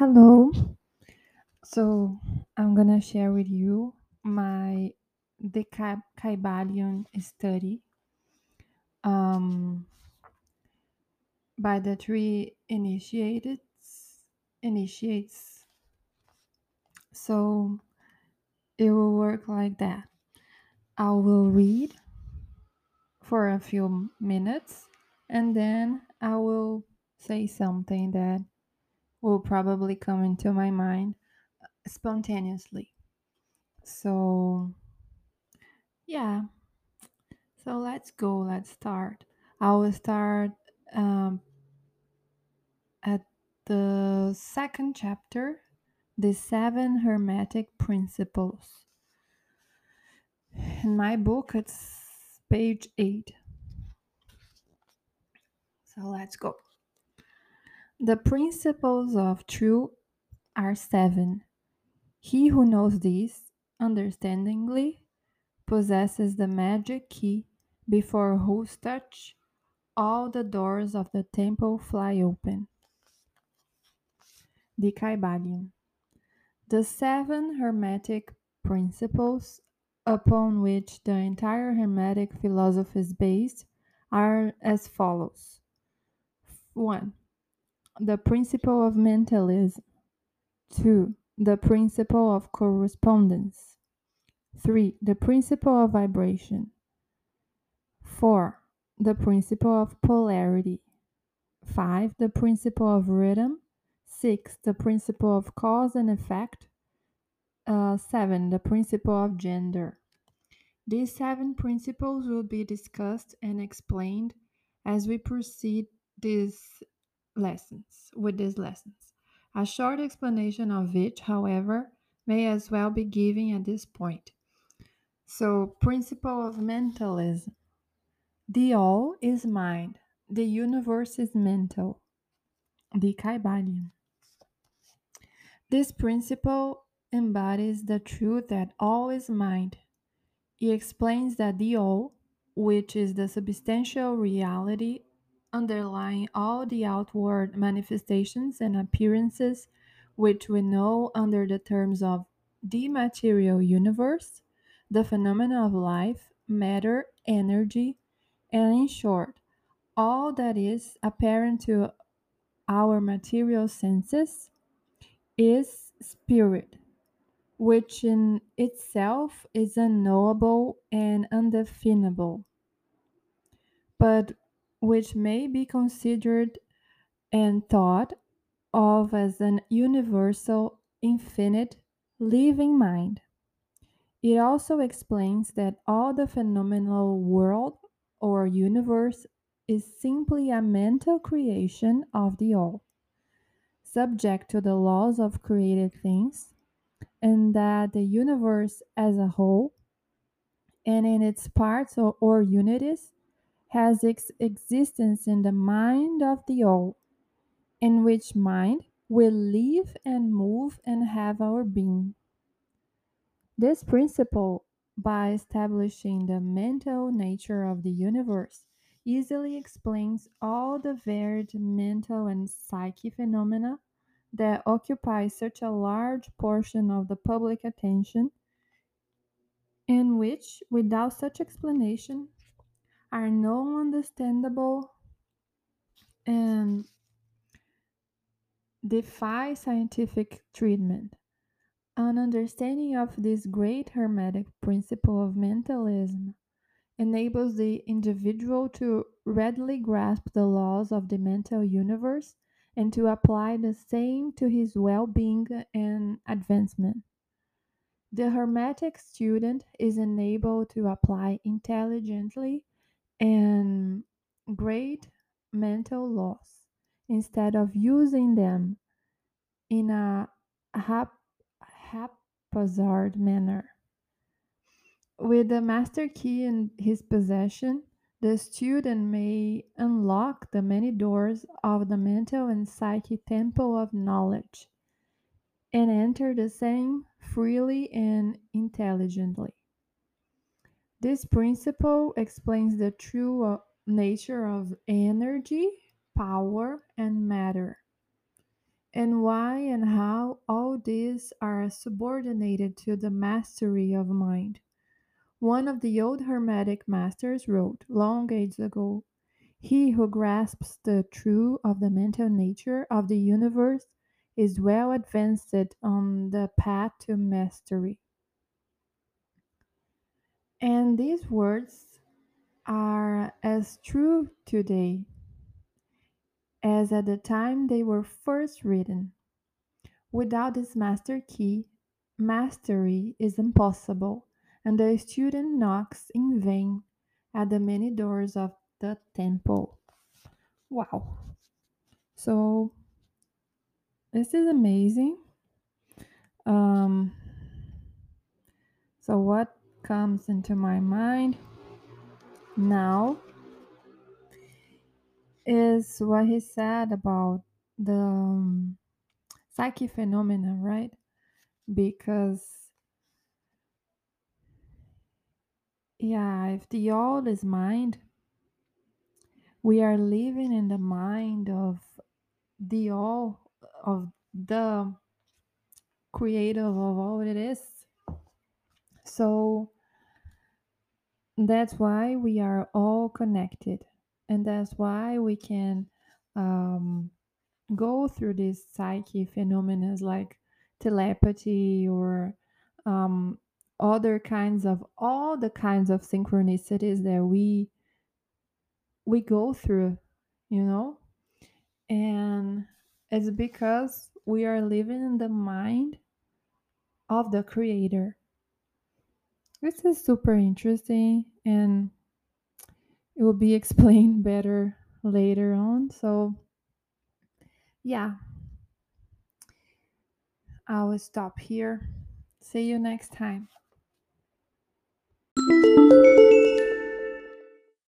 Hello. So I'm gonna share with you my the Kybalion study um, by the three initiated initiates. So it will work like that. I will read for a few minutes and then I will say something that will probably come into my mind spontaneously. So yeah, So let's go, let's start. I will start um, at the second chapter, the seven hermetic principles. In my book, it's page eight. So let's go. The principles of truth are seven. He who knows these understandingly possesses the magic key before whose touch all the doors of the temple fly open. The Kybalion. The seven Hermetic principles upon which the entire Hermetic philosophy is based are as follows 1. The principle of mentalism. 2. The principle of correspondence. 3. The principle of vibration. 4. The principle of polarity. 5. The principle of rhythm. 6. The principle of cause and effect. Uh, 7. The principle of gender. These seven principles will be discussed and explained as we proceed these lessons with these lessons. A short explanation of each, however, may as well be given at this point. So, principle of mentalism. The all is mind. The universe is mental. The Kybalion. This principle embodies the truth that all is mind. It explains that the all, which is the substantial reality underlying all the outward manifestations and appearances which we know under the terms of the material universe, the phenomena of life, matter, energy, and in short, all that is apparent to our material senses is spirit, which in itself is unknowable and undefinable, but which may be considered and thought of as an universal, infinite, living mind. It also explains that all the phenomenal world or universe is simply a mental creation of the all, subject to the laws of created things, and that the universe as a whole and in its parts or, or unities has its existence in the mind of the all, in which mind we live and move and have our being. This principle, by establishing the mental nature of the universe, easily explains all the varied mental and psychic phenomena that occupy such a large portion of the public attention, and which, without such explanation, are no understandable and defy scientific treatment. An understanding of this great hermetic principle of mentalism enables the individual to readily grasp the laws of the mental universe and to apply the same to his well being and advancement. The Hermetic student is enabled to apply intelligently and great mental loss instead of using them in a hap- haphazard manner. With the master key in his possession, the student may unlock the many doors of the mental and psychic temple of knowledge and enter the same freely and intelligently. This principle explains the true uh, nature of energy, power, and matter. and why and how all these are subordinated to the mastery of mind. One of the old Hermetic masters wrote long ages ago He who grasps the true of the mental nature of the universe is well advanced on the path to mastery. And these words are as true today as at the time they were first written. Without this master key, mastery is impossible, and the student knocks in vain at the many doors of the temple. Wow. So, this is amazing. Um, so, what comes into my mind now is what he said about the um, psyche phenomena, right? Because, yeah, if the all is mind, we are living in the mind of the all, of the creative of all it is. So, that's why we are all connected. And that's why we can um, go through these psyche phenomena like telepathy or um, other kinds of all the kinds of synchronicities that we we go through you know and it's because we are living in the mind of the creator this is super interesting and it will be explained better later on so yeah. I will stop here. See you next time